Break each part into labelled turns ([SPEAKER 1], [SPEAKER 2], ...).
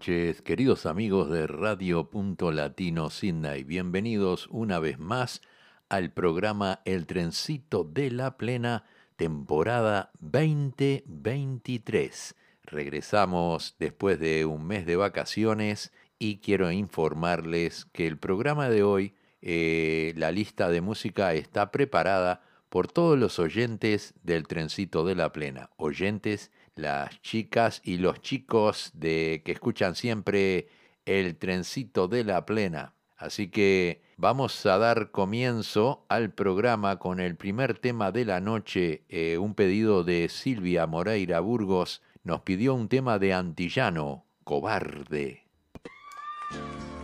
[SPEAKER 1] noches, queridos amigos de Radio Punto Latino Sydney. Bienvenidos una vez más al programa El Trencito de la Plena, temporada 2023. Regresamos después de un mes de vacaciones y quiero informarles que el programa de hoy, eh, la lista de música está preparada por todos los oyentes del Trencito de la Plena. Oyentes, las chicas y los chicos de que escuchan siempre el Trencito de la Plena. Así que vamos a dar comienzo al programa con el primer tema de la noche, eh, un pedido de Silvia Moreira Burgos. Nos pidió un tema de Antillano, cobarde.
[SPEAKER 2] cobarde.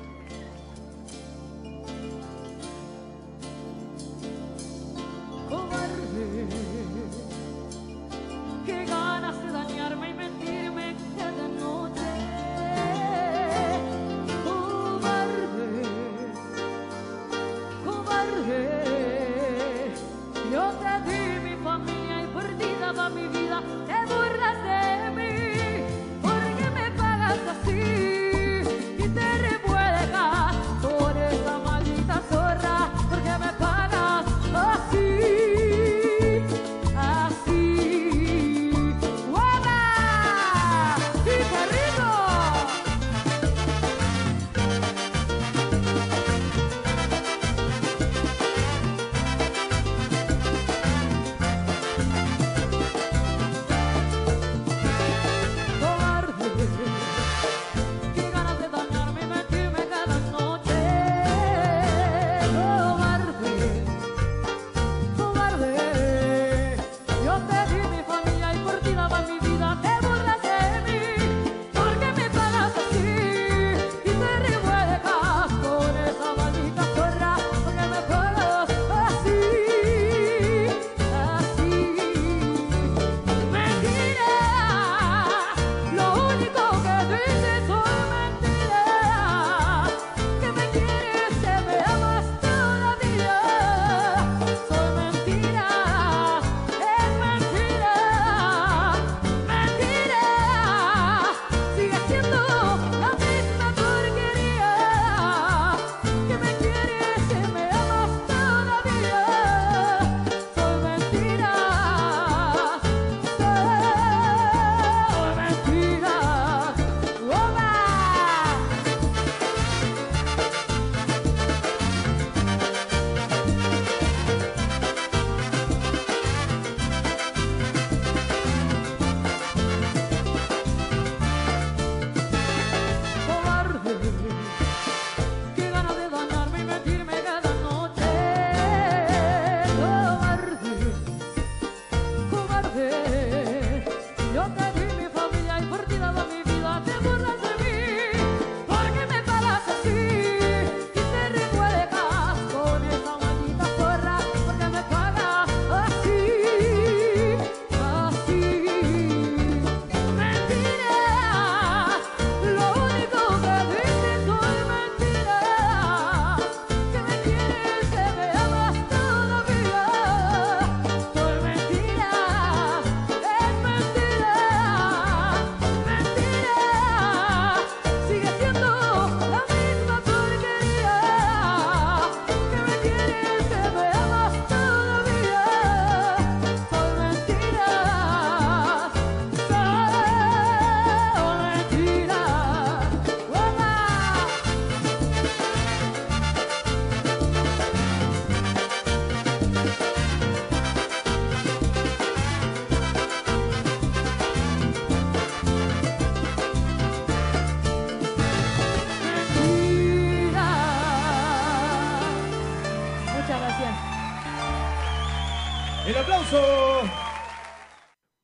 [SPEAKER 3] El aplauso.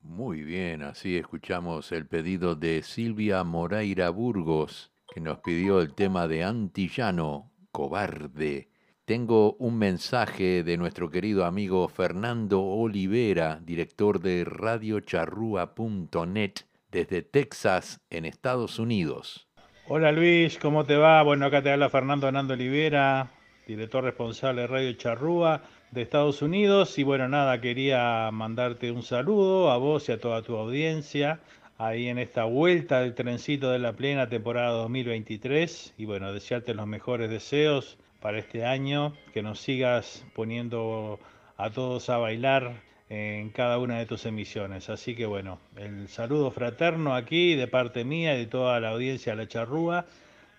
[SPEAKER 1] Muy bien, así escuchamos el pedido de Silvia Moreira Burgos, que nos pidió el tema de Antillano, Cobarde. Tengo un mensaje de nuestro querido amigo Fernando Olivera, director de radiocharrúa.net, desde Texas, en Estados Unidos.
[SPEAKER 4] Hola Luis, ¿cómo te va? Bueno, acá te habla Fernando Hernando Olivera, director responsable de Radio Charrúa de Estados Unidos. Y bueno, nada, quería mandarte un saludo a vos y a toda tu audiencia ahí en esta vuelta del trencito de la plena temporada 2023. Y bueno, desearte los mejores deseos para este año, que nos sigas poniendo a todos a bailar en cada una de tus emisiones. Así que bueno, el saludo fraterno aquí de parte mía y de toda la audiencia de La Charrúa,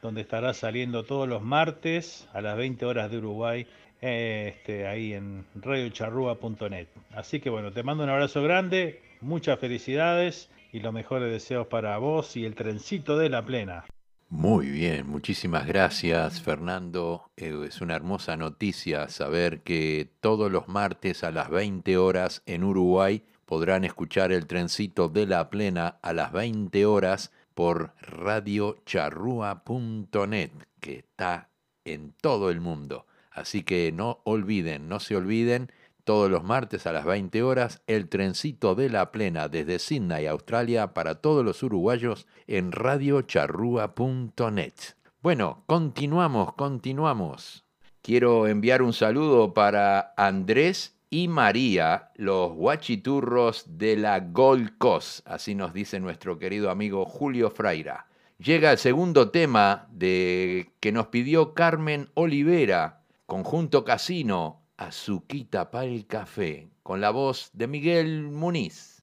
[SPEAKER 4] donde estará saliendo todos los martes a las 20 horas de Uruguay, este, ahí en radiocharrúa.net. Así que bueno, te mando un abrazo grande, muchas felicidades y los mejores deseos para vos y el trencito de la plena.
[SPEAKER 1] Muy bien, muchísimas gracias Fernando. Eh, es una hermosa noticia saber que todos los martes a las 20 horas en Uruguay podrán escuchar el trencito de la plena a las 20 horas por radiocharrúa.net, que está en todo el mundo. Así que no olviden, no se olviden, todos los martes a las 20 horas, el trencito de la plena desde Sydney, Australia, para todos los uruguayos en radiocharrúa.net. Bueno, continuamos, continuamos. Quiero enviar un saludo para Andrés y María, los guachiturros de la Gold Coast, así nos dice nuestro querido amigo Julio Fraira. Llega el segundo tema de que nos pidió Carmen Olivera, conjunto Casino, Azuquita el café, con la voz de Miguel Muniz.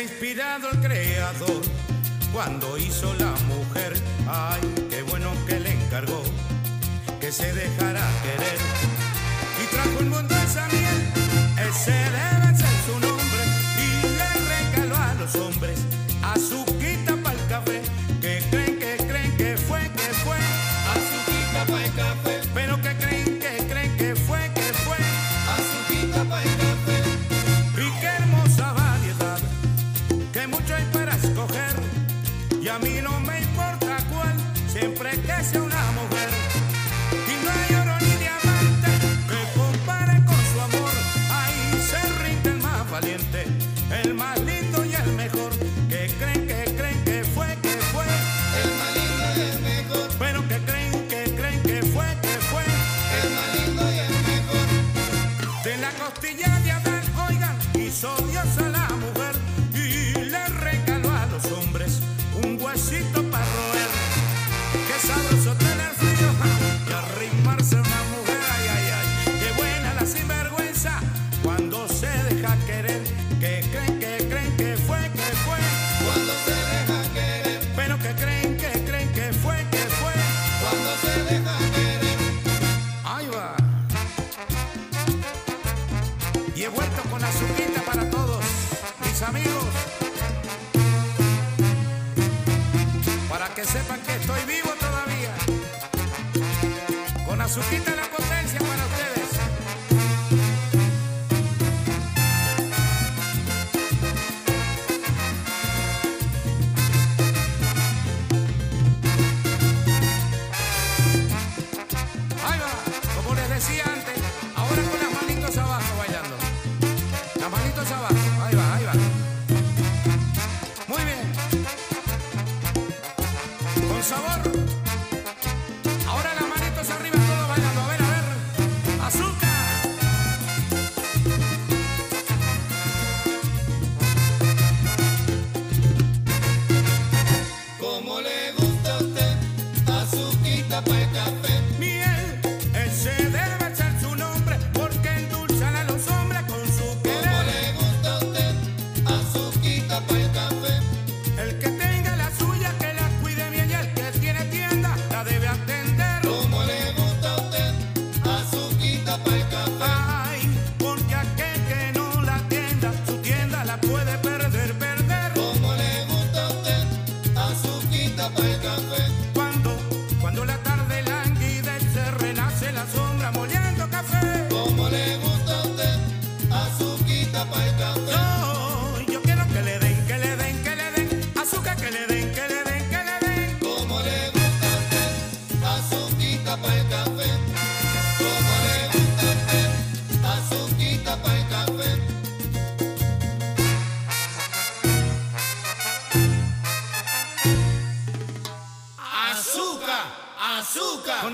[SPEAKER 5] Inspirado el creador cuando hizo se dejará querer. Y trajo el mundo esa miel, ese debe ser su nombre y le regaló a los hombres azuquita para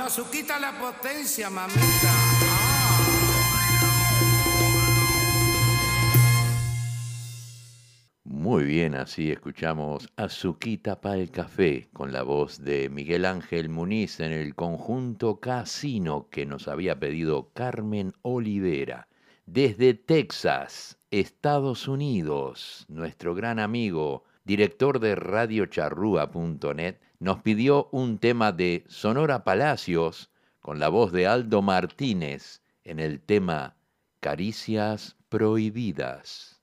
[SPEAKER 5] No, su quita la potencia, mamita. Ah. Muy bien,
[SPEAKER 3] así escuchamos Azuquita para el café con la voz de Miguel Ángel Muniz en el conjunto Casino que nos había pedido Carmen Olivera desde Texas, Estados Unidos, nuestro gran amigo, director de radiocharrúa.net nos pidió un tema de Sonora Palacios con la voz de Aldo Martínez en el tema Caricias Prohibidas.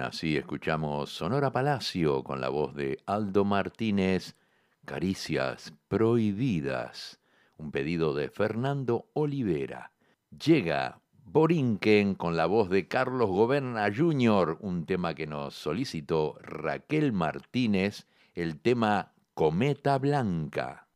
[SPEAKER 3] Así escuchamos Sonora Palacio con la voz de Aldo Martínez,
[SPEAKER 6] Caricias Prohibidas, un pedido de Fernando Olivera. Llega Borinquen con la voz de Carlos Goberna Jr., un tema que nos solicitó Raquel Martínez, el tema Cometa Blanca.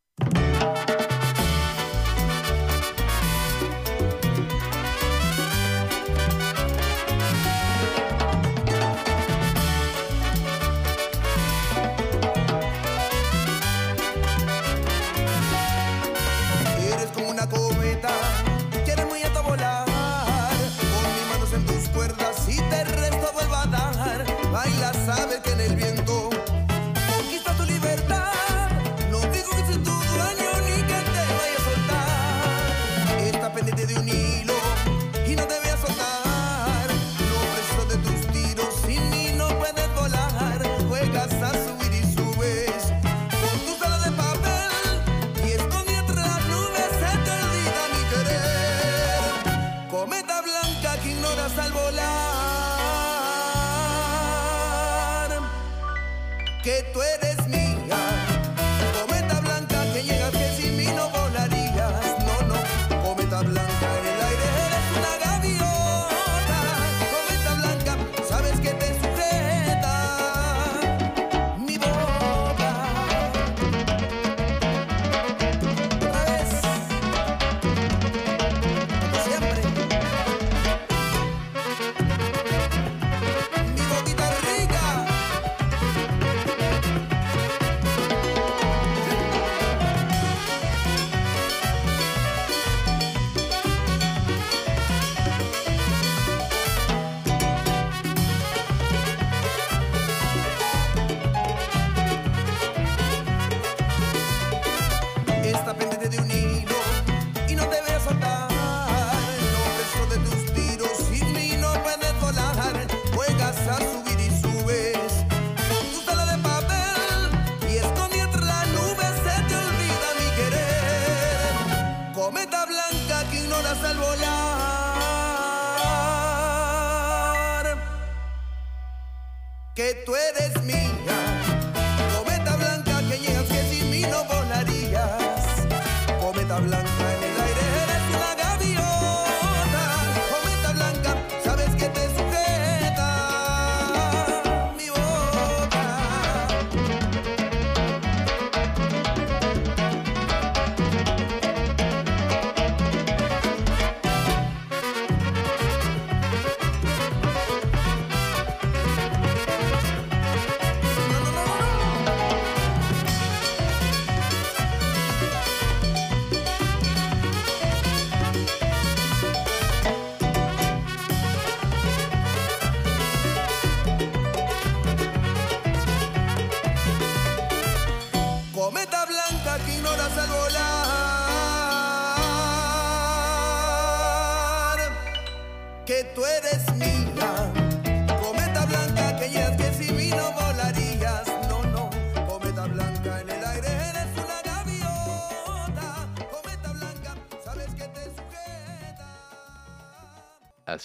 [SPEAKER 1] a long time.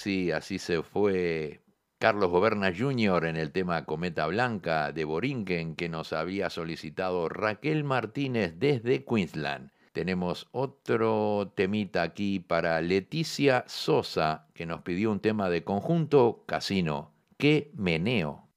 [SPEAKER 6] así, así se fue Carlos Goberna Jr. en el tema Cometa Blanca de Borinquen que nos había solicitado Raquel Martínez desde Queensland. Tenemos otro temita aquí para Leticia Sosa que nos pidió un tema de conjunto Casino. ¡Qué meneo!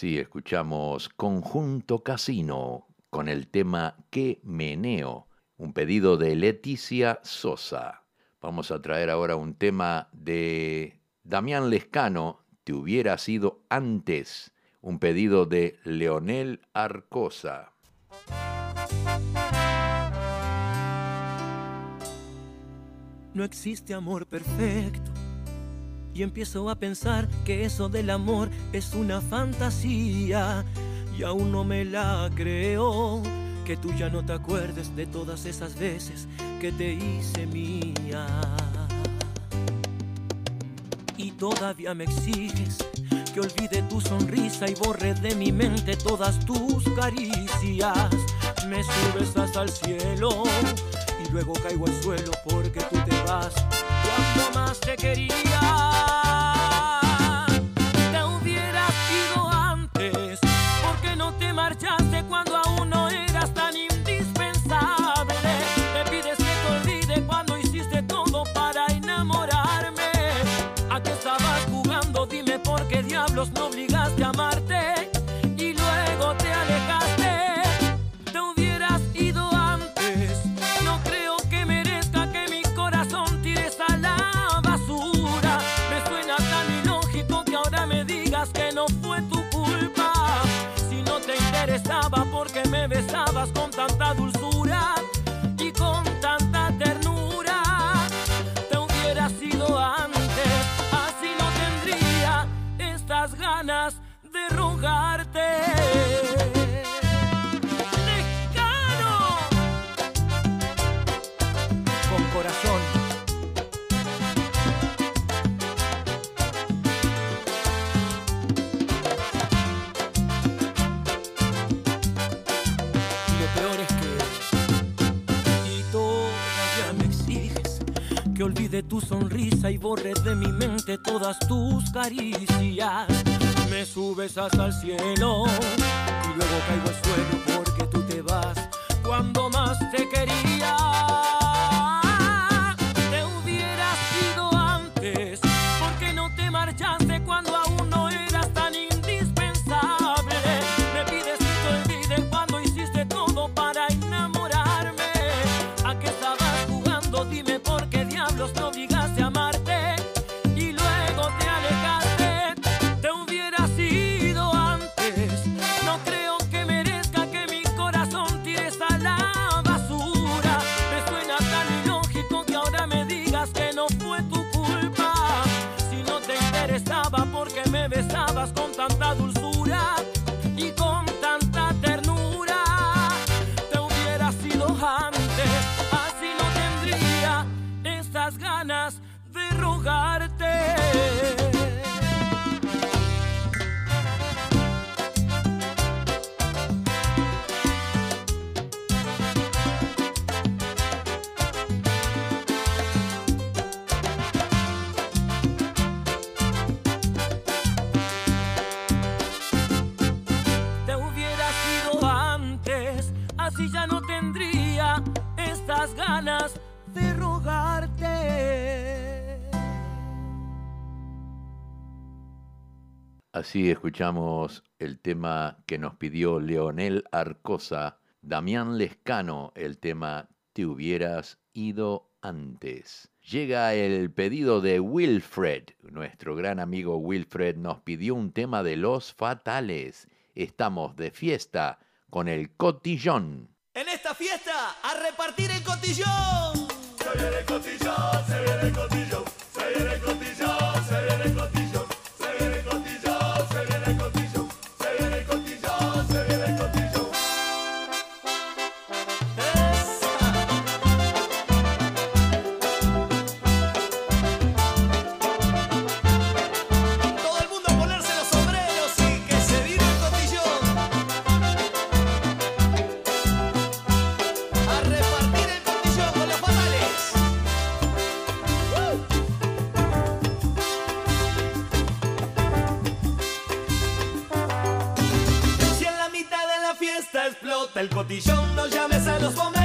[SPEAKER 1] Así escuchamos Conjunto Casino con el tema Que Meneo, un pedido de Leticia Sosa. Vamos a traer ahora un tema de Damián Lescano, Te hubiera sido antes, un pedido de Leonel Arcosa.
[SPEAKER 3] No existe amor perfecto. Y empiezo a pensar que eso del amor es una fantasía. Y aún no me la creo. Que tú ya no te acuerdes de todas esas veces que te hice mía. Y todavía me exiges que olvide tu sonrisa y borre de mi mente todas tus caricias. Me subes hasta el cielo y luego caigo al suelo porque tú te vas cuando más te quería. No obligaste a amarte y luego te alejaste. Te hubieras ido antes. No creo que merezca que mi corazón tires a la basura. Me suena tan ilógico que ahora me digas que no fue tu culpa. Si no te interesaba porque me besabas con tanta dulzura que olvide tu sonrisa y borre de mi mente todas tus caricias. Me subes hasta el cielo y luego caigo al suelo porque tú te vas cuando más te quería. con tanta dulzura. Así
[SPEAKER 1] escuchamos el tema que nos pidió Leonel Arcosa, Damián Lescano, el tema Te hubieras ido antes. Llega el pedido de Wilfred. Nuestro gran amigo Wilfred nos pidió un tema de los fatales. Estamos de fiesta con el cotillón.
[SPEAKER 7] En esta fiesta, a repartir el cotillón. Se viene el cotillón, se viene el cotillón. el cotillón, no llames a los bomberos.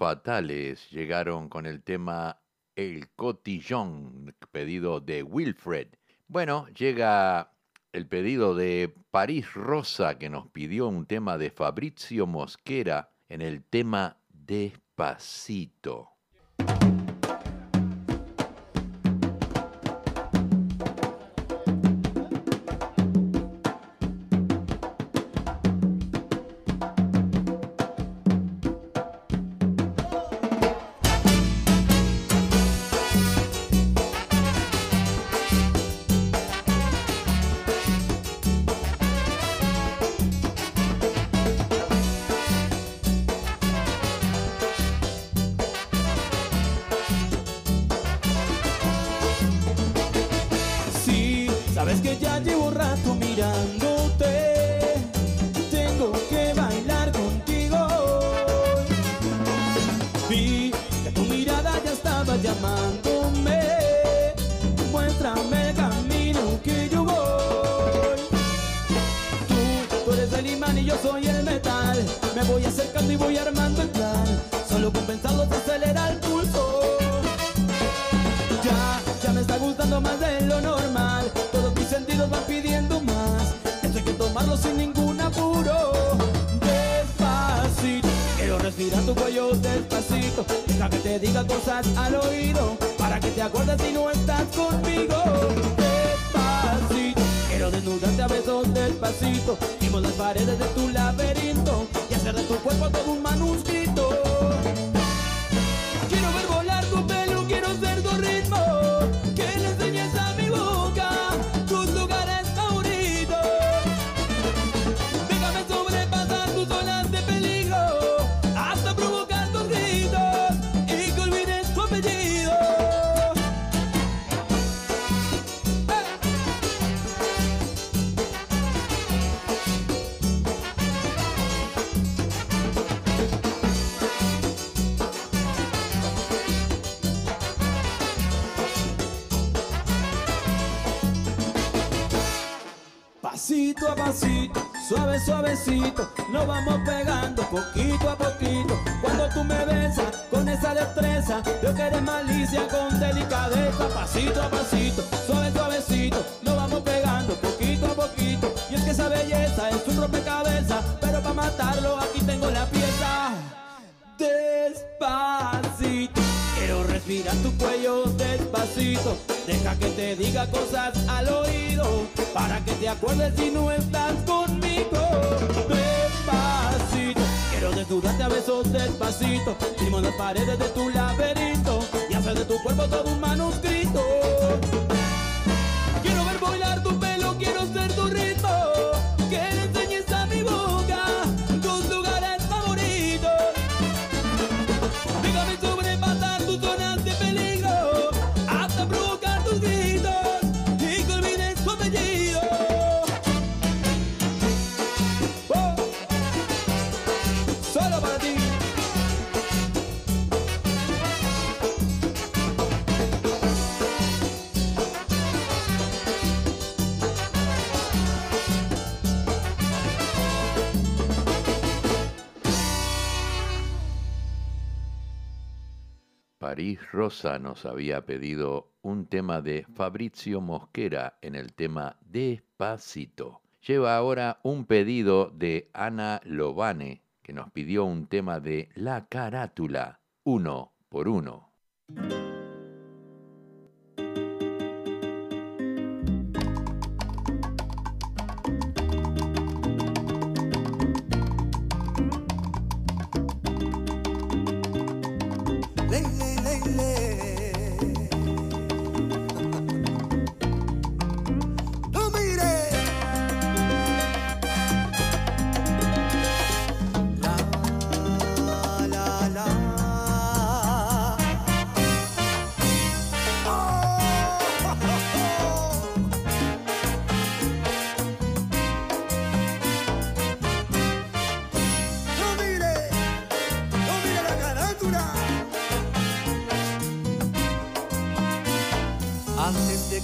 [SPEAKER 7] Fatales
[SPEAKER 1] llegaron con el tema El Cotillón, pedido de Wilfred. Bueno, llega el pedido de París Rosa, que nos pidió un tema de Fabrizio Mosquera en el tema Despacito.
[SPEAKER 8] Pasito a pasito, suave suavecito, nos vamos pegando poquito a poquito. Cuando tú me besas con esa destreza, yo que eres malicia con delicadeza. Pasito a pasito, suave suavecito, nos vamos pegando poquito a poquito. Y es que esa belleza es un rompecabezas, pero para matarlo aquí tengo la pieza. Despacito, respirar tu cuello despacito. Deja que te diga cosas al oído para que te acuerdes si no estás conmigo. Despacito, quiero desnudarte a besos despacito. Firmo las paredes de tu laberinto y hacer de tu cuerpo todo un manuscrito. Quiero ver bailar tu pelo,
[SPEAKER 1] Rosa nos había pedido un tema de Fabrizio Mosquera en el tema Despacito. Lleva ahora un pedido de Ana Lobane, que nos pidió un tema de La Carátula, uno por uno.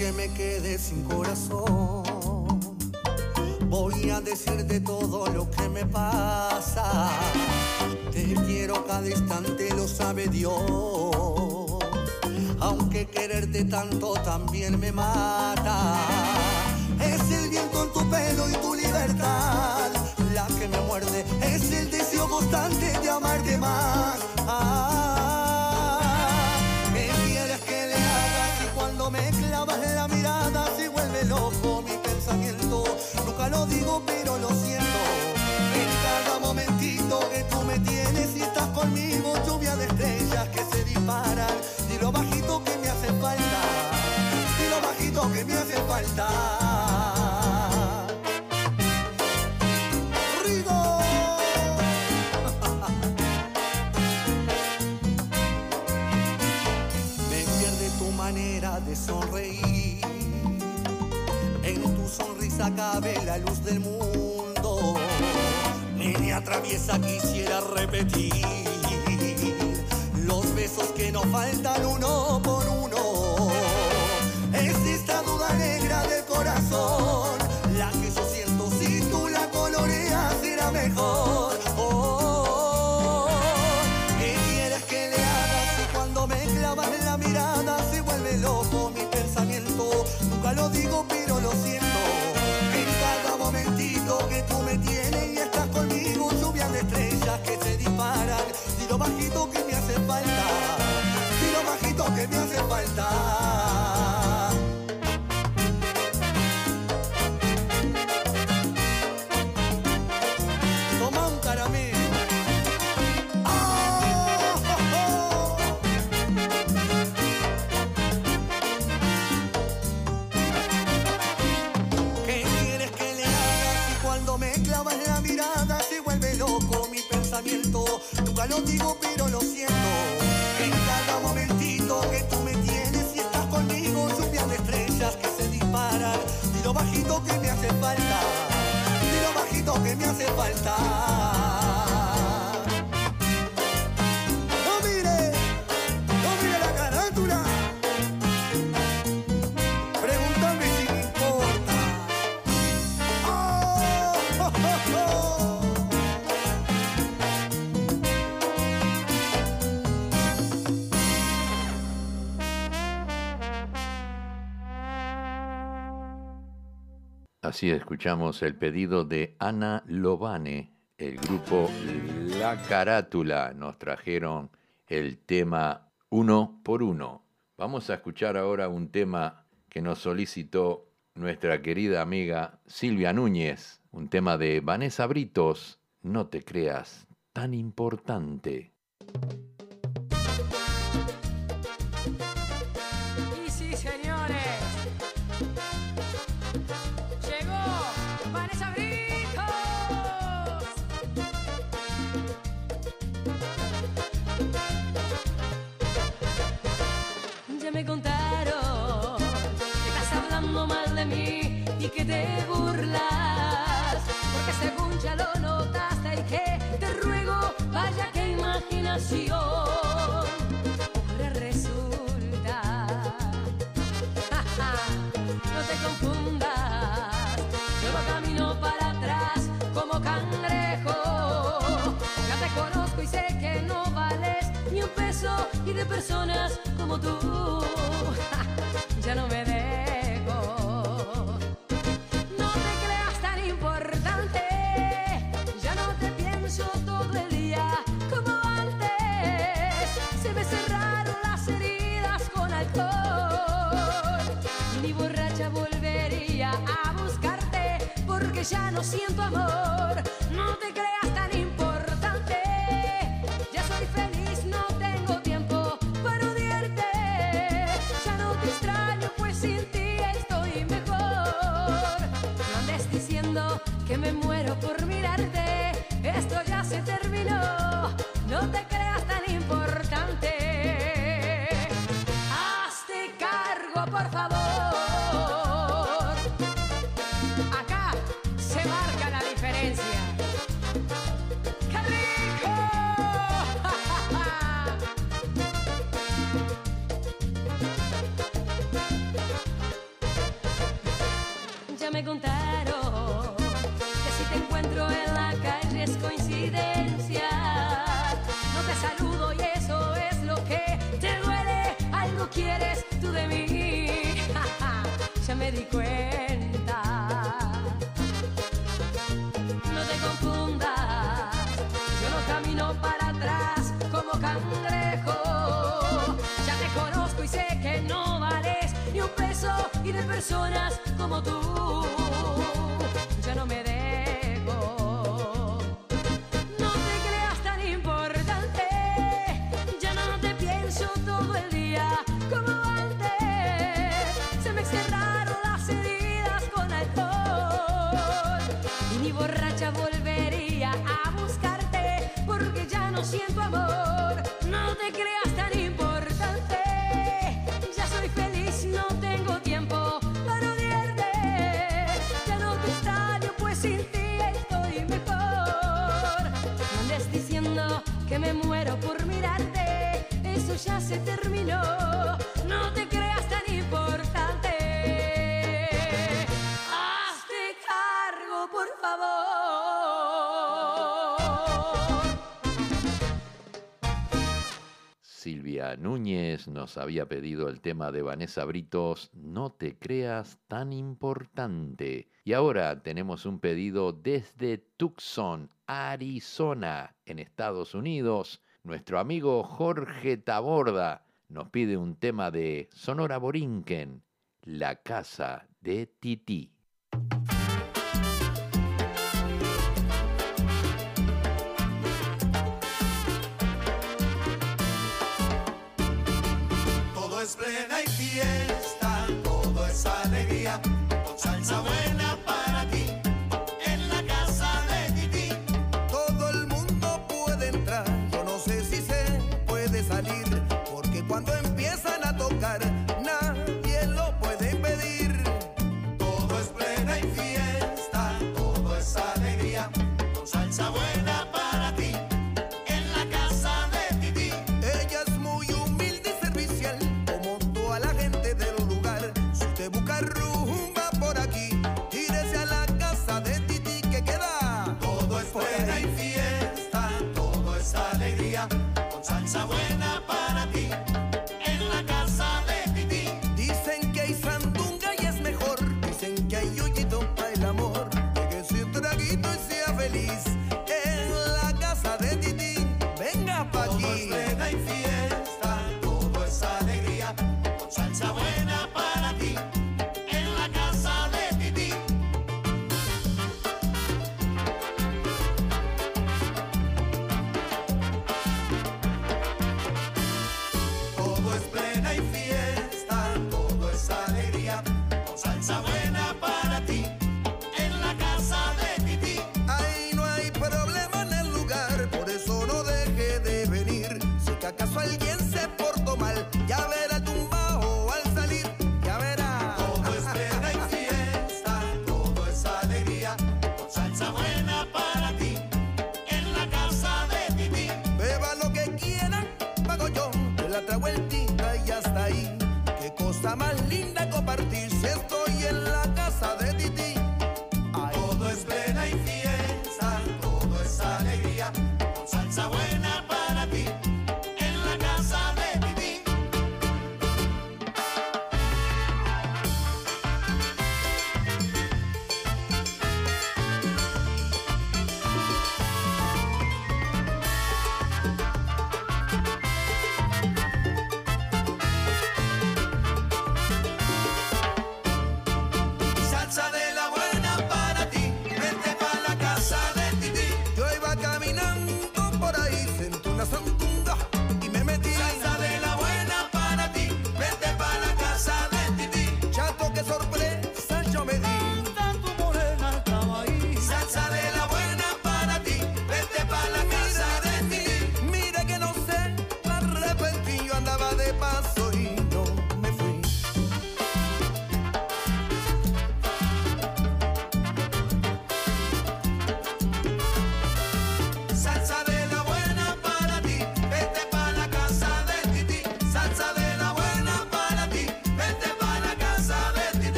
[SPEAKER 6] Que me quede sin corazón, voy a decirte todo lo que me pasa. Te quiero cada instante, lo sabe Dios. Aunque quererte tanto también me mata. Es el viento en tu pelo y tu libertad la que me muerde. Es el deseo constante de amarte más. Ah, Nunca lo digo, pero lo siento. En cada momentito que tú me tienes y estás conmigo, lluvia de estrellas que se disparan. Y lo bajito que me hace falta. Y lo bajito que me hace falta. Sonrisa cabe la luz del mundo. Niña traviesa quisiera repetir los besos que nos faltan uno por uno. Es esta duda negra del corazón la que yo siento si tú la coloreas será mejor. Oh, ¿Qué quieres que le haga si cuando me clavas la mirada se vuelve loco mi pensamiento? Nunca lo digo pero lo siento. Tú me tienes y estás conmigo, lluvia de estrellas que se disparan. Y lo bajito que me hace falta. Y lo bajito que me hace falta. Bajito
[SPEAKER 1] Así escuchamos el pedido de Ana Lobane, el grupo La Carátula. Nos trajeron el tema Uno por Uno. Vamos a escuchar ahora un tema que nos solicitó nuestra querida amiga Silvia Núñez, un tema de Vanessa Britos, No te creas tan importante.
[SPEAKER 2] Y
[SPEAKER 3] de personas como tú.
[SPEAKER 2] ya no me dejo.
[SPEAKER 3] No te creas tan importante,
[SPEAKER 2] Ya no te pienso todo el día como antes.
[SPEAKER 3] se me cerraron las heridas con alcohol.
[SPEAKER 2] Ni borracha volvería a buscarte porque ya no siento amor. personas como tú. Ya no me terminó. No te creas tan importante. Hazte cargo, por favor.
[SPEAKER 1] Silvia Núñez nos había pedido el tema de Vanessa Britos, No te creas tan importante. Y ahora tenemos un pedido desde Tucson, Arizona, en Estados Unidos nuestro amigo Jorge Taborda nos pide un tema de Sonora Borinquen, La casa de Tití.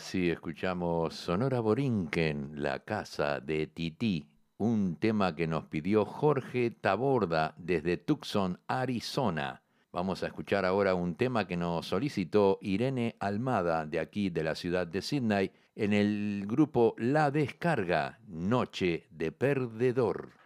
[SPEAKER 7] Así escuchamos Sonora Borinquen, La Casa de Tití, un tema que nos pidió Jorge Taborda desde Tucson, Arizona. Vamos a escuchar ahora un tema que nos solicitó Irene Almada de aquí de la ciudad de Sydney en el grupo La Descarga, Noche de Perdedor.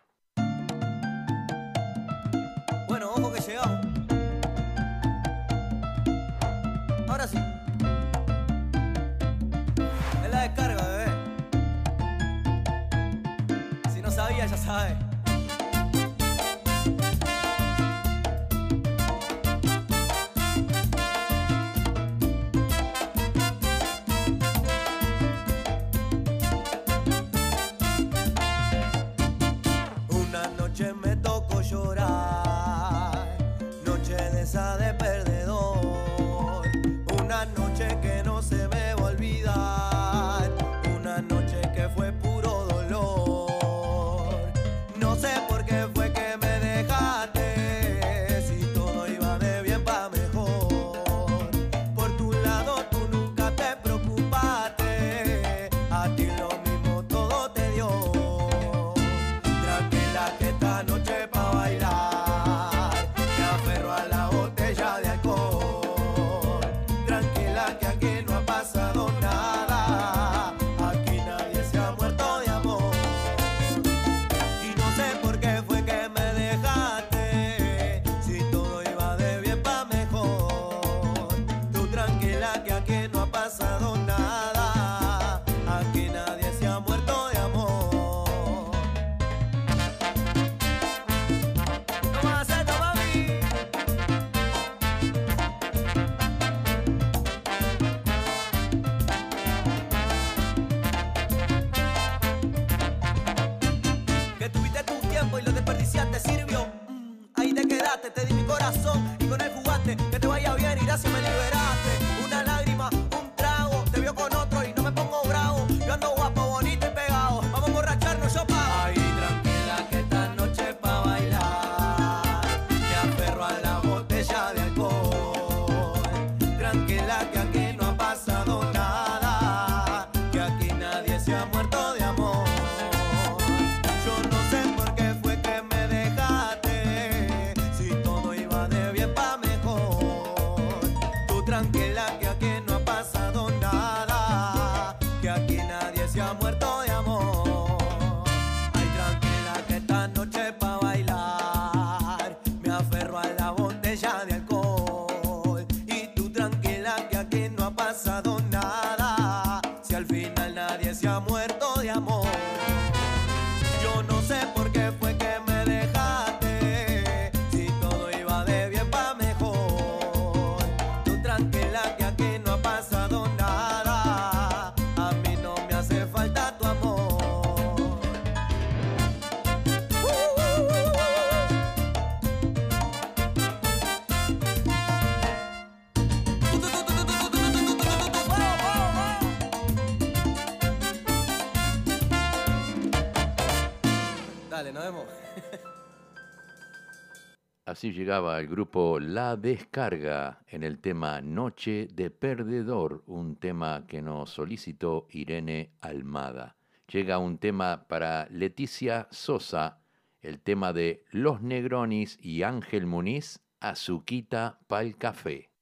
[SPEAKER 7] Llegaba el grupo La Descarga en el tema Noche de Perdedor, un tema que nos solicitó Irene Almada. Llega un tema para Leticia Sosa, el tema de Los Negronis y Ángel Muniz, Azuquita Pal Café.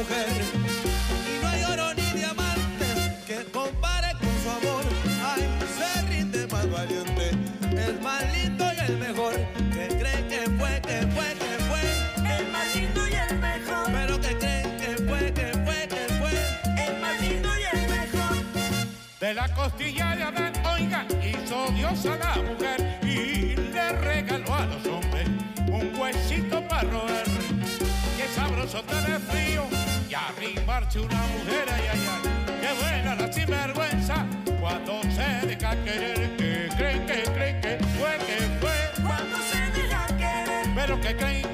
[SPEAKER 9] Y no hay oro ni diamantes que compare con su amor. Ay, se rinde más valiente, el más lindo y el mejor. Que cree que fue, que fue, que fue.
[SPEAKER 10] El más lindo
[SPEAKER 11] y el mejor. Pero que cree que fue, que fue, que fue. El más lindo y el mejor. De la costilla
[SPEAKER 5] de Adán, oiga, hizo Dios a la mujer y le regaló a los hombres un huesito para roer. Qué sabroso tan frío y arrimarse una mujer, ay, ay, ay, qué buena la sinvergüenza, cuando se deja querer, que creen, que creen, que fue, que fue,
[SPEAKER 12] cuando se deja querer,
[SPEAKER 5] pero que creen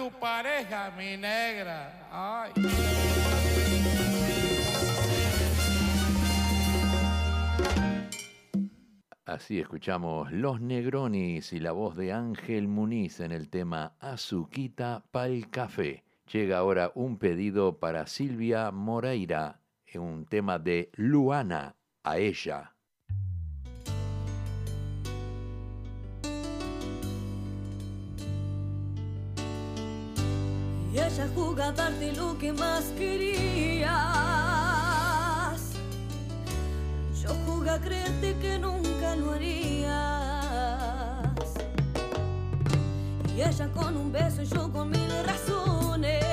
[SPEAKER 5] tu pareja, mi negra.
[SPEAKER 1] Así escuchamos Los Negronis y la voz de Ángel Muniz en el tema Azuquita para el café. Llega ahora un pedido para Silvia Moreira, en un tema de Luana a ella.
[SPEAKER 2] y ella jugaba a darte lo que más querías. Yo jugué a creerte que nunca lo harías. Y ella con un beso y yo con mil razones.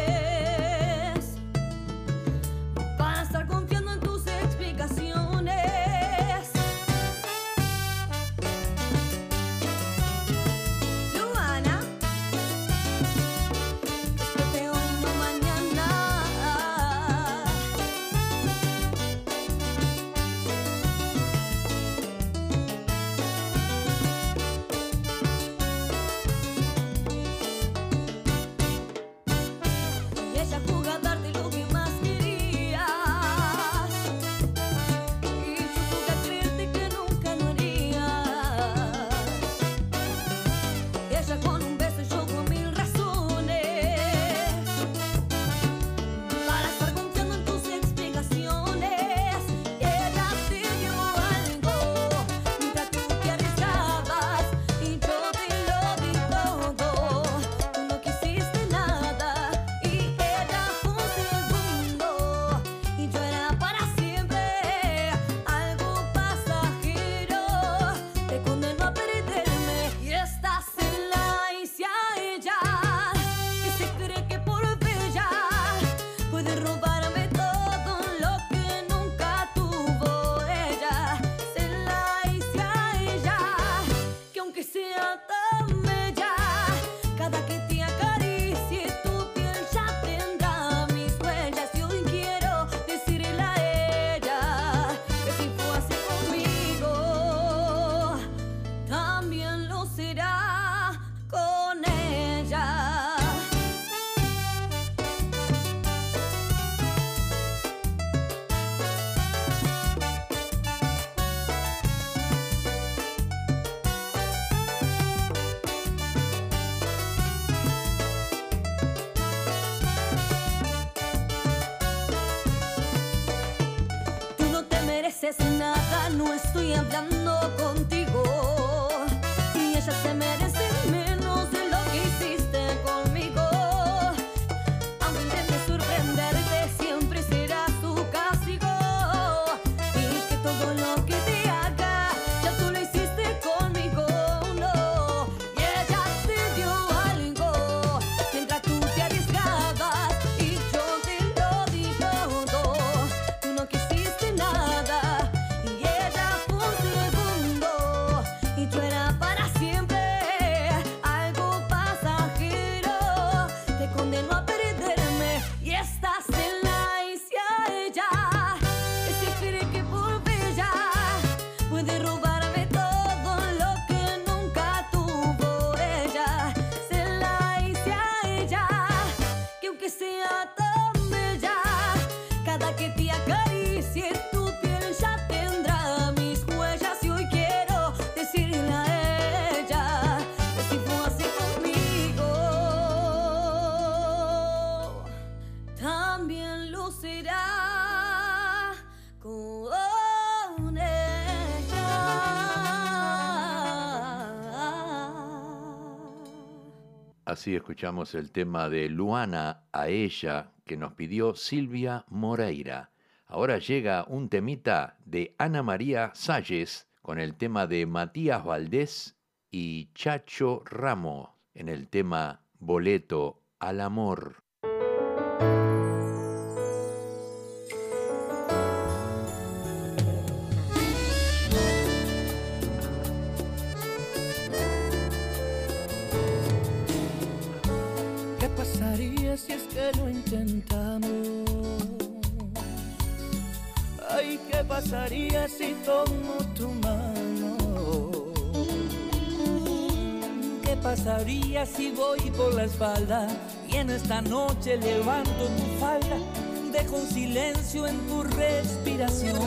[SPEAKER 2] Así
[SPEAKER 1] escuchamos el tema de Luana a ella que nos pidió Silvia Moreira. Ahora llega un temita de Ana María Salles con el tema de Matías Valdés y Chacho Ramos en el tema Boleto al Amor.
[SPEAKER 3] Si es que lo intentamos? Ay, ¿qué pasaría si tomo tu mano? ¿Qué pasaría si voy por la espalda y en esta noche levanto tu falda? Dejo un silencio en tu respiración.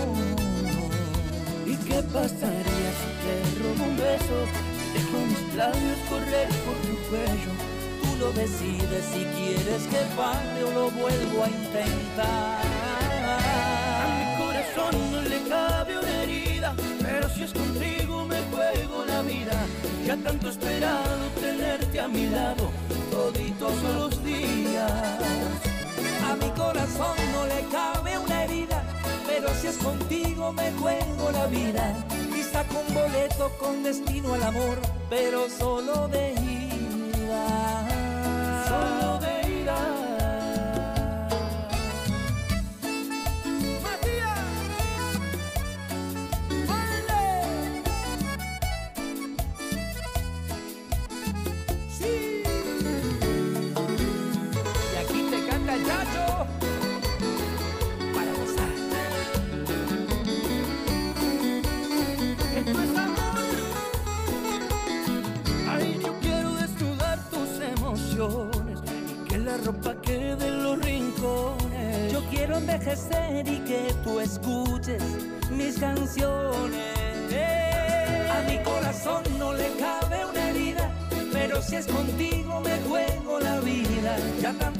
[SPEAKER 3] ¿Y qué pasaría si te robo un beso? Dejo mis labios correr por tu cuello. Lo decides si quieres que pare o lo vuelvo a intentar. A mi corazón no le cabe una herida, pero si es contigo me juego la vida. Ya tanto he esperado tenerte a mi lado, toditos los días. A mi corazón no le cabe una herida, pero si es contigo me juego la vida. Y saco un boleto con destino al amor, pero solo de ida. Solo de.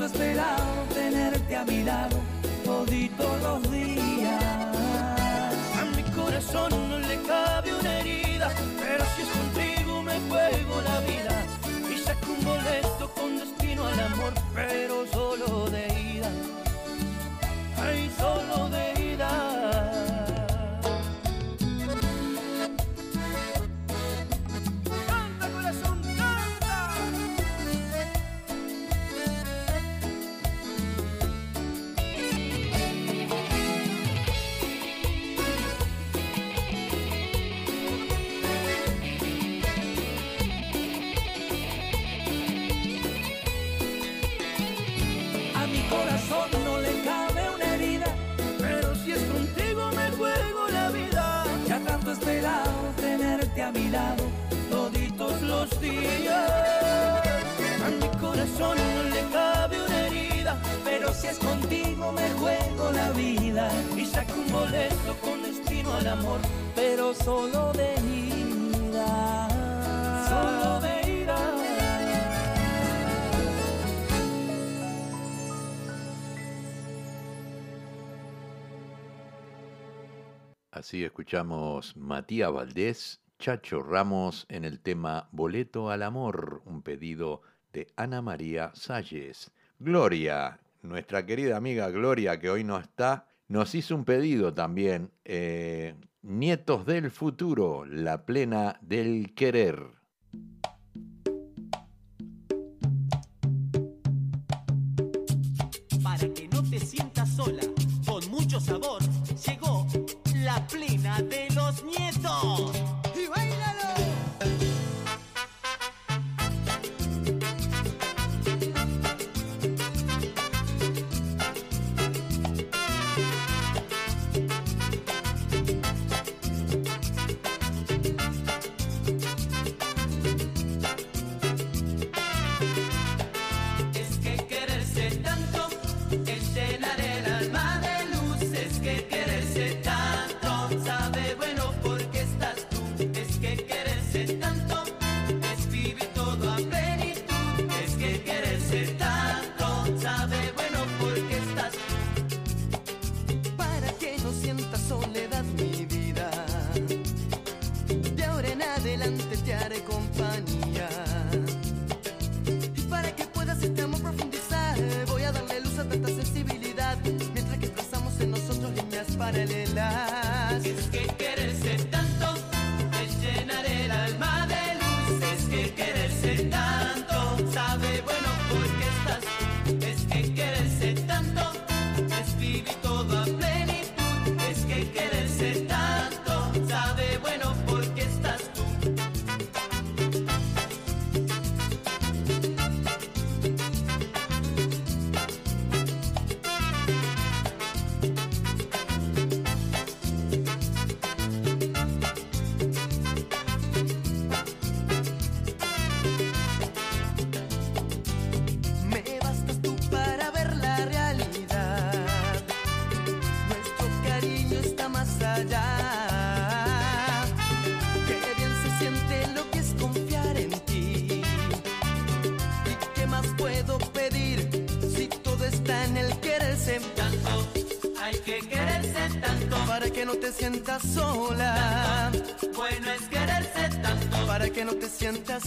[SPEAKER 3] He esperado tenerte a mi lado toditos los días. A mi corazón no le cabe una herida, pero si es contigo me juego la vida. Y saco un boleto con destino al amor, pero solo
[SPEAKER 1] Así escuchamos Matías Valdés, Chacho Ramos en el tema Boleto al Amor, un pedido de Ana María Salles. Gloria, nuestra querida amiga Gloria, que hoy no está, nos hizo un pedido también. Eh, Nietos del futuro, la plena del querer.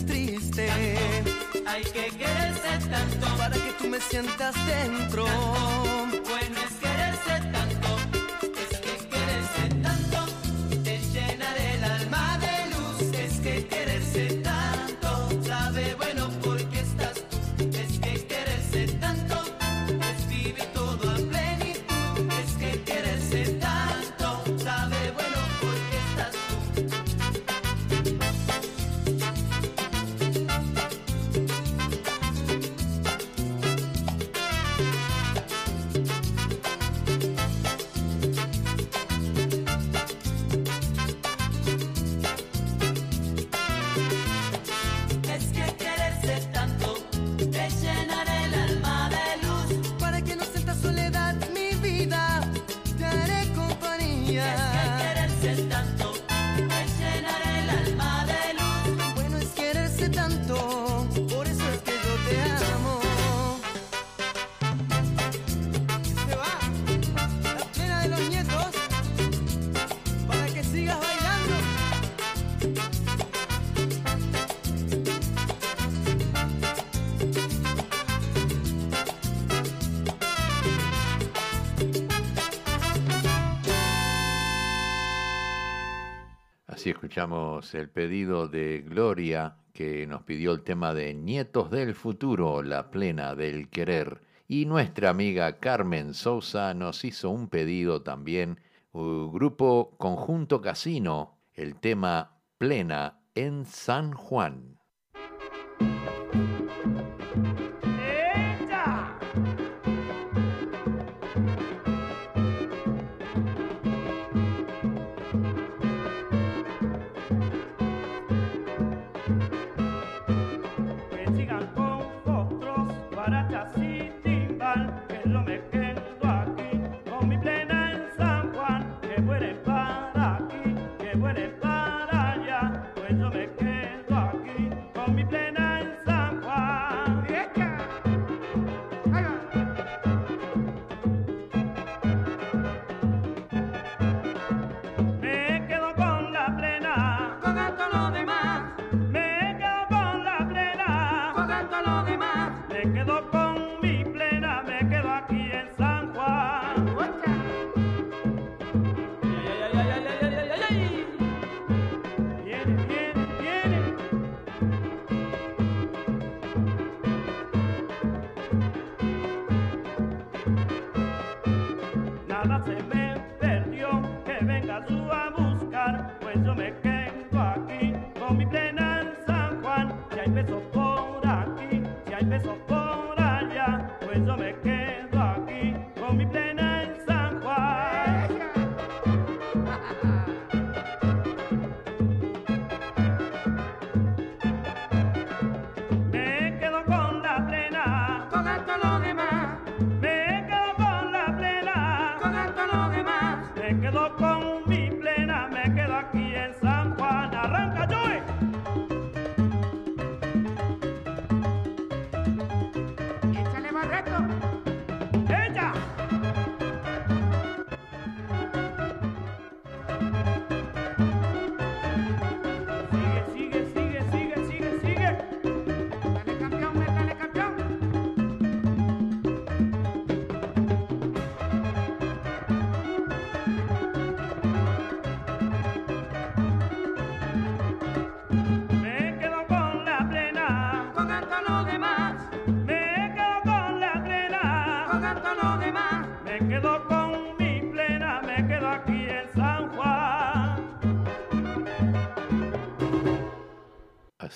[SPEAKER 13] triste.
[SPEAKER 7] Hay que quererse tanto
[SPEAKER 13] para que tú me sientas dentro.
[SPEAKER 1] escuchamos el pedido de Gloria que nos pidió el tema de Nietos del Futuro, la plena del querer. Y nuestra amiga Carmen Sousa nos hizo un pedido también, grupo Conjunto Casino, el tema plena en San Juan.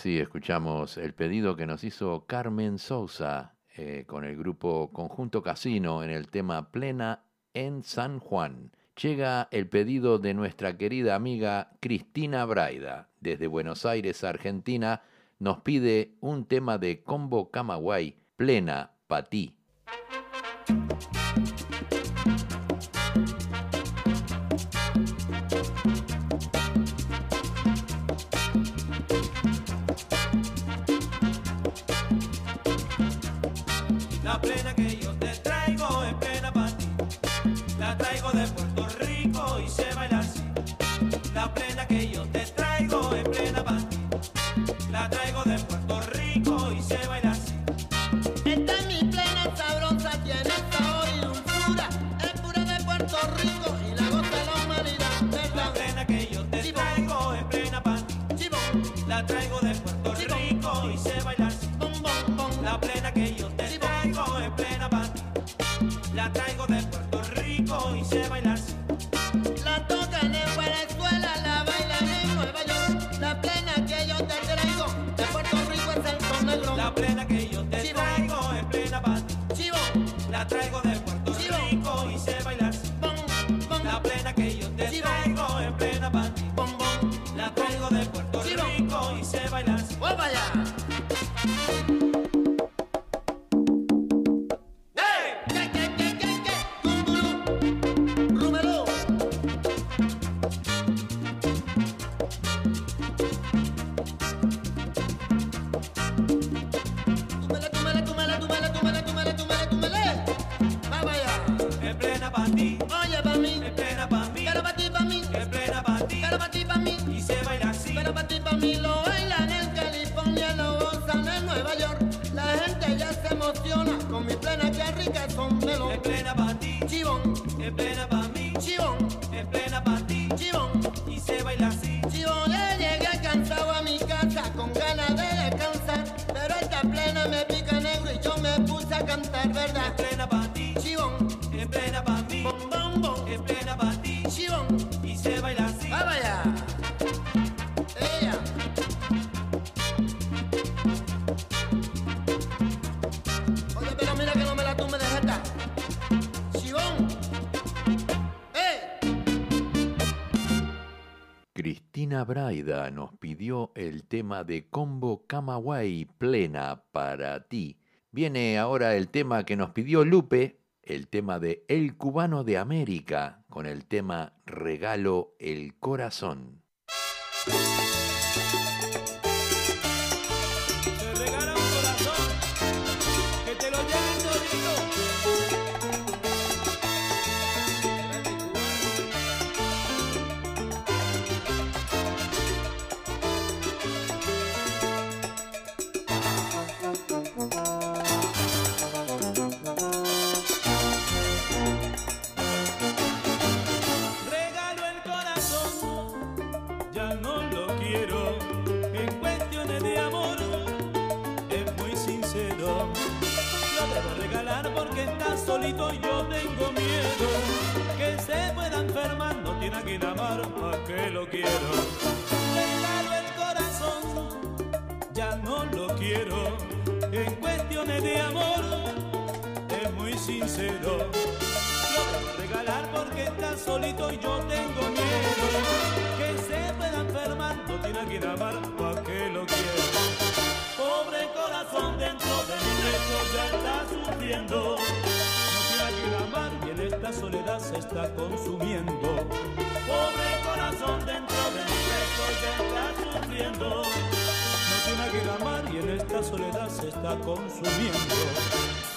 [SPEAKER 1] Sí, escuchamos el pedido que nos hizo Carmen Sousa eh, con el grupo Conjunto Casino en el tema Plena en San Juan. Llega el pedido de nuestra querida amiga Cristina Braida, desde Buenos Aires, Argentina, nos pide un tema de Combo Camagüey, Plena,
[SPEAKER 14] para ti. la traigo de
[SPEAKER 1] Braida nos pidió el tema de Combo Camagüey Plena para ti. Viene ahora el tema que nos pidió Lupe, el tema de El Cubano de América, con el tema Regalo el Corazón.
[SPEAKER 15] Sincero. Lo voy a regalar porque está solito y yo tengo miedo que se pueda enfermar, no tiene a quien amar, a que lo quiero. Pobre corazón dentro de mi pecho ya está sufriendo. No tiene a quien amar y en esta soledad se está consumiendo. Pobre corazón dentro de mi pecho ya está sufriendo. No tiene a quien amar y en esta soledad se está consumiendo.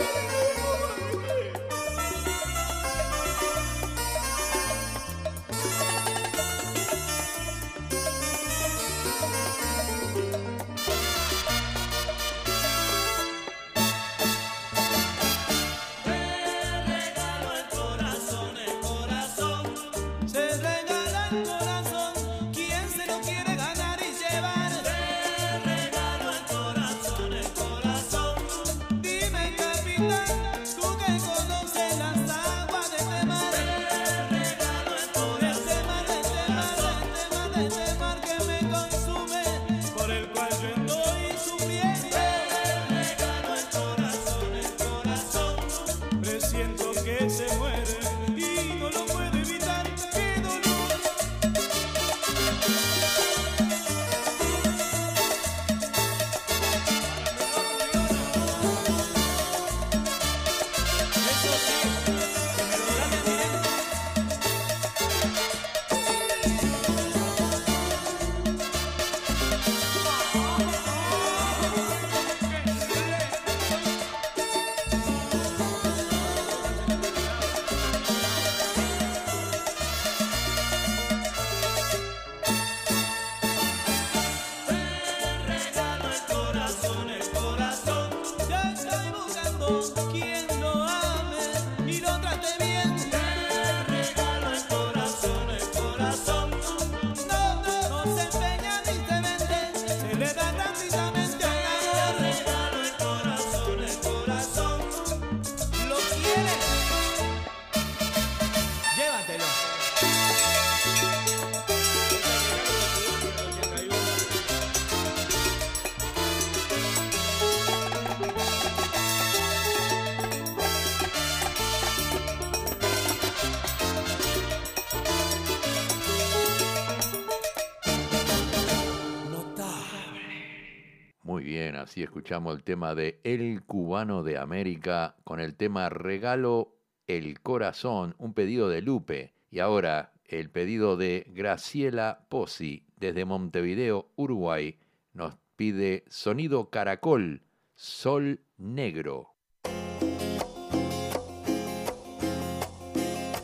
[SPEAKER 1] así escuchamos el tema de El Cubano de América con el tema Regalo el Corazón, un pedido de Lupe. Y ahora el pedido de Graciela Pozzi desde Montevideo, Uruguay, nos pide Sonido Caracol, Sol Negro.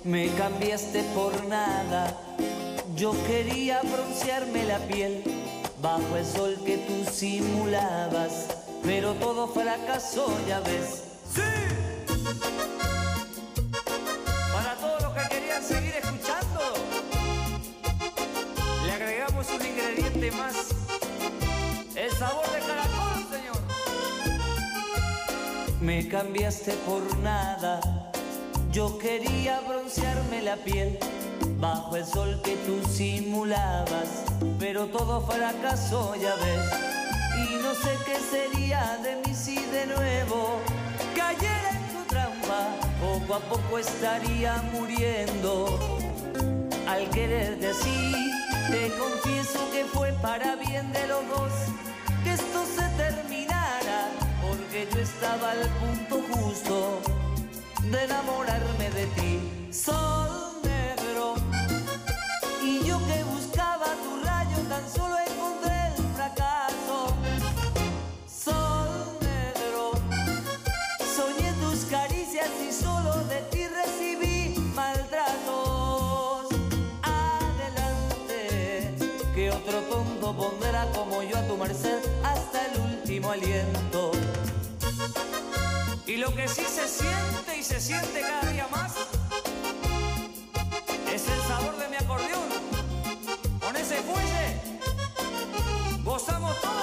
[SPEAKER 16] Me cambiaste por nada, yo quería broncearme la piel bajo el sol que tú simulabas, pero todo fracasó, ya ves. ¡Sí! Para todos los que querían seguir escuchando, le agregamos un ingrediente más, el sabor de caracol, señor. Me cambiaste por nada. Yo quería broncearme la piel bajo el sol que tú simulabas, pero todo fracasó, ya ves. Y no sé qué sería de mí si de nuevo cayera en tu trampa. Poco a poco estaría muriendo. Al quererte así, te confieso que fue para bien de los dos que esto se terminara, porque yo estaba al punto justo de enamorarme de ti. Sol negro, tonto pondrá como yo a tu merced hasta el último aliento. Y lo que sí se siente y se siente cada día más es el sabor de mi acordeón. Con ese fuelle gozamos todo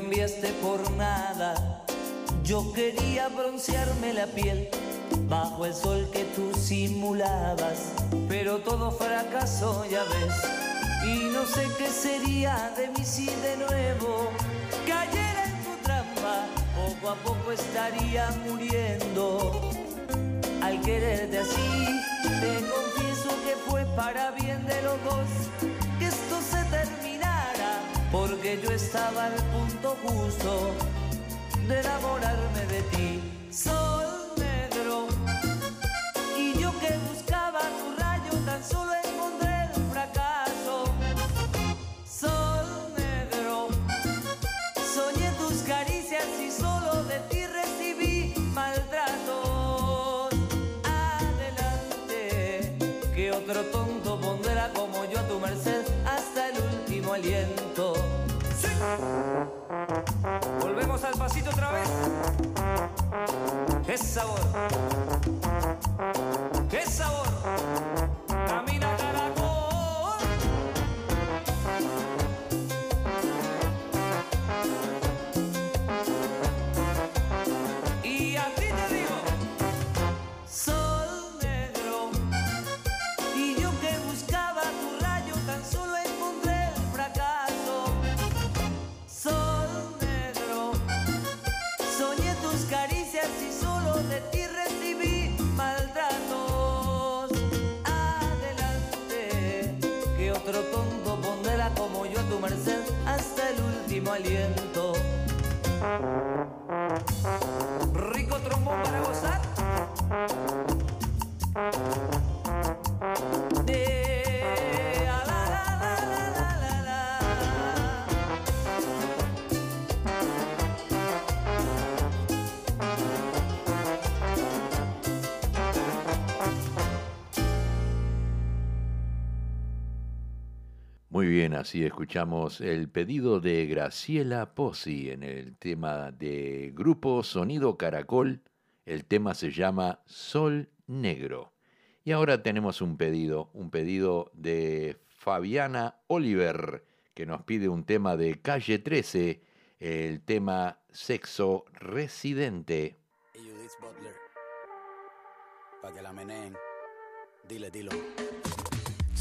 [SPEAKER 16] cambiaste por nada. Yo quería broncearme la piel bajo el sol que tú simulabas, pero todo fracasó, ya ves. Y no sé qué sería de mí si de nuevo cayera en tu trampa. Poco a poco estaría muriendo al quererte así. Te confieso que fue para bien de los dos que esto se terminara, porque yo estaba al punto justo de enamorarme de ti. Sol negro, y yo que ¡Qué sabor! ¡Qué sabor! Último aliento.
[SPEAKER 1] Así escuchamos el pedido de Graciela Pozzi en el tema de Grupo Sonido Caracol. El tema se llama Sol Negro. Y ahora tenemos un pedido, un pedido de Fabiana Oliver, que nos pide un tema de Calle 13, el tema Sexo Residente.
[SPEAKER 17] Y Butler. Pa' que la meneen. Dile, dilo.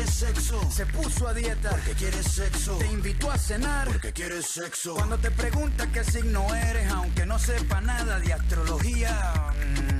[SPEAKER 18] Auto porque quiere sexo. Se puso a dieta porque quiere sexo. Te invitó a cenar porque quiere sexo. Cuando te pregunta qué signo eres, aunque no sepa nada de astrología. mm,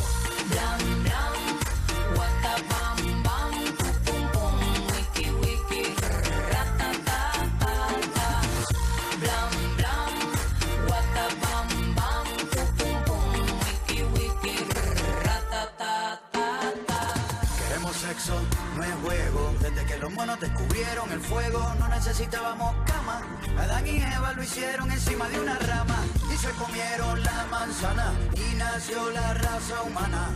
[SPEAKER 18] Los monos descubrieron el fuego, no necesitábamos cama. Adán y Eva lo hicieron encima de una rama y se comieron la manzana y nació la raza humana.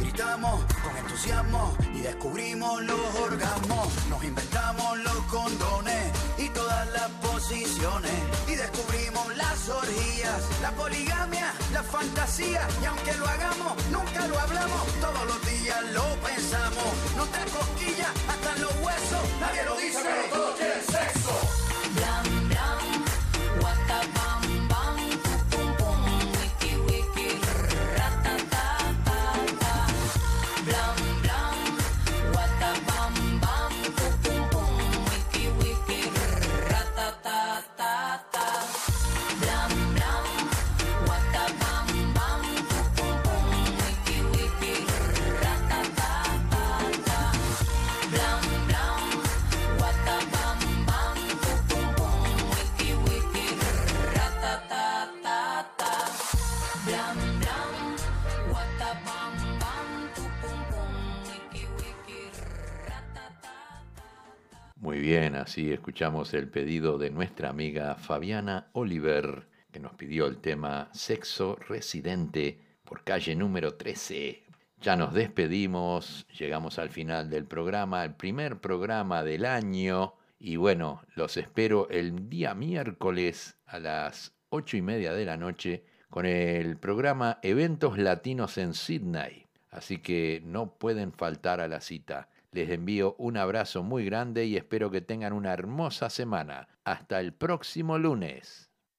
[SPEAKER 18] Gritamos con entusiasmo y descubrimos los orgasmos. Nos inventamos los condones y todas las posiciones. Y descubrimos las orgías, la poligamia, la fantasía. Y aunque lo hagamos, nunca lo hablamos. Todos los días lo pensamos. No te cosquillas hasta los huesos. Nadie lo dice, pero todos quieren sexo.
[SPEAKER 1] Bien, así escuchamos el pedido de nuestra amiga Fabiana Oliver, que nos pidió el tema Sexo Residente por calle número 13. Ya nos despedimos, llegamos al final del programa, el primer programa del año. Y bueno, los espero el día miércoles a las ocho y media de la noche con el programa Eventos Latinos en Sydney. Así que no pueden faltar a la cita. Les envío un abrazo muy grande y espero que tengan una hermosa semana. Hasta el próximo lunes.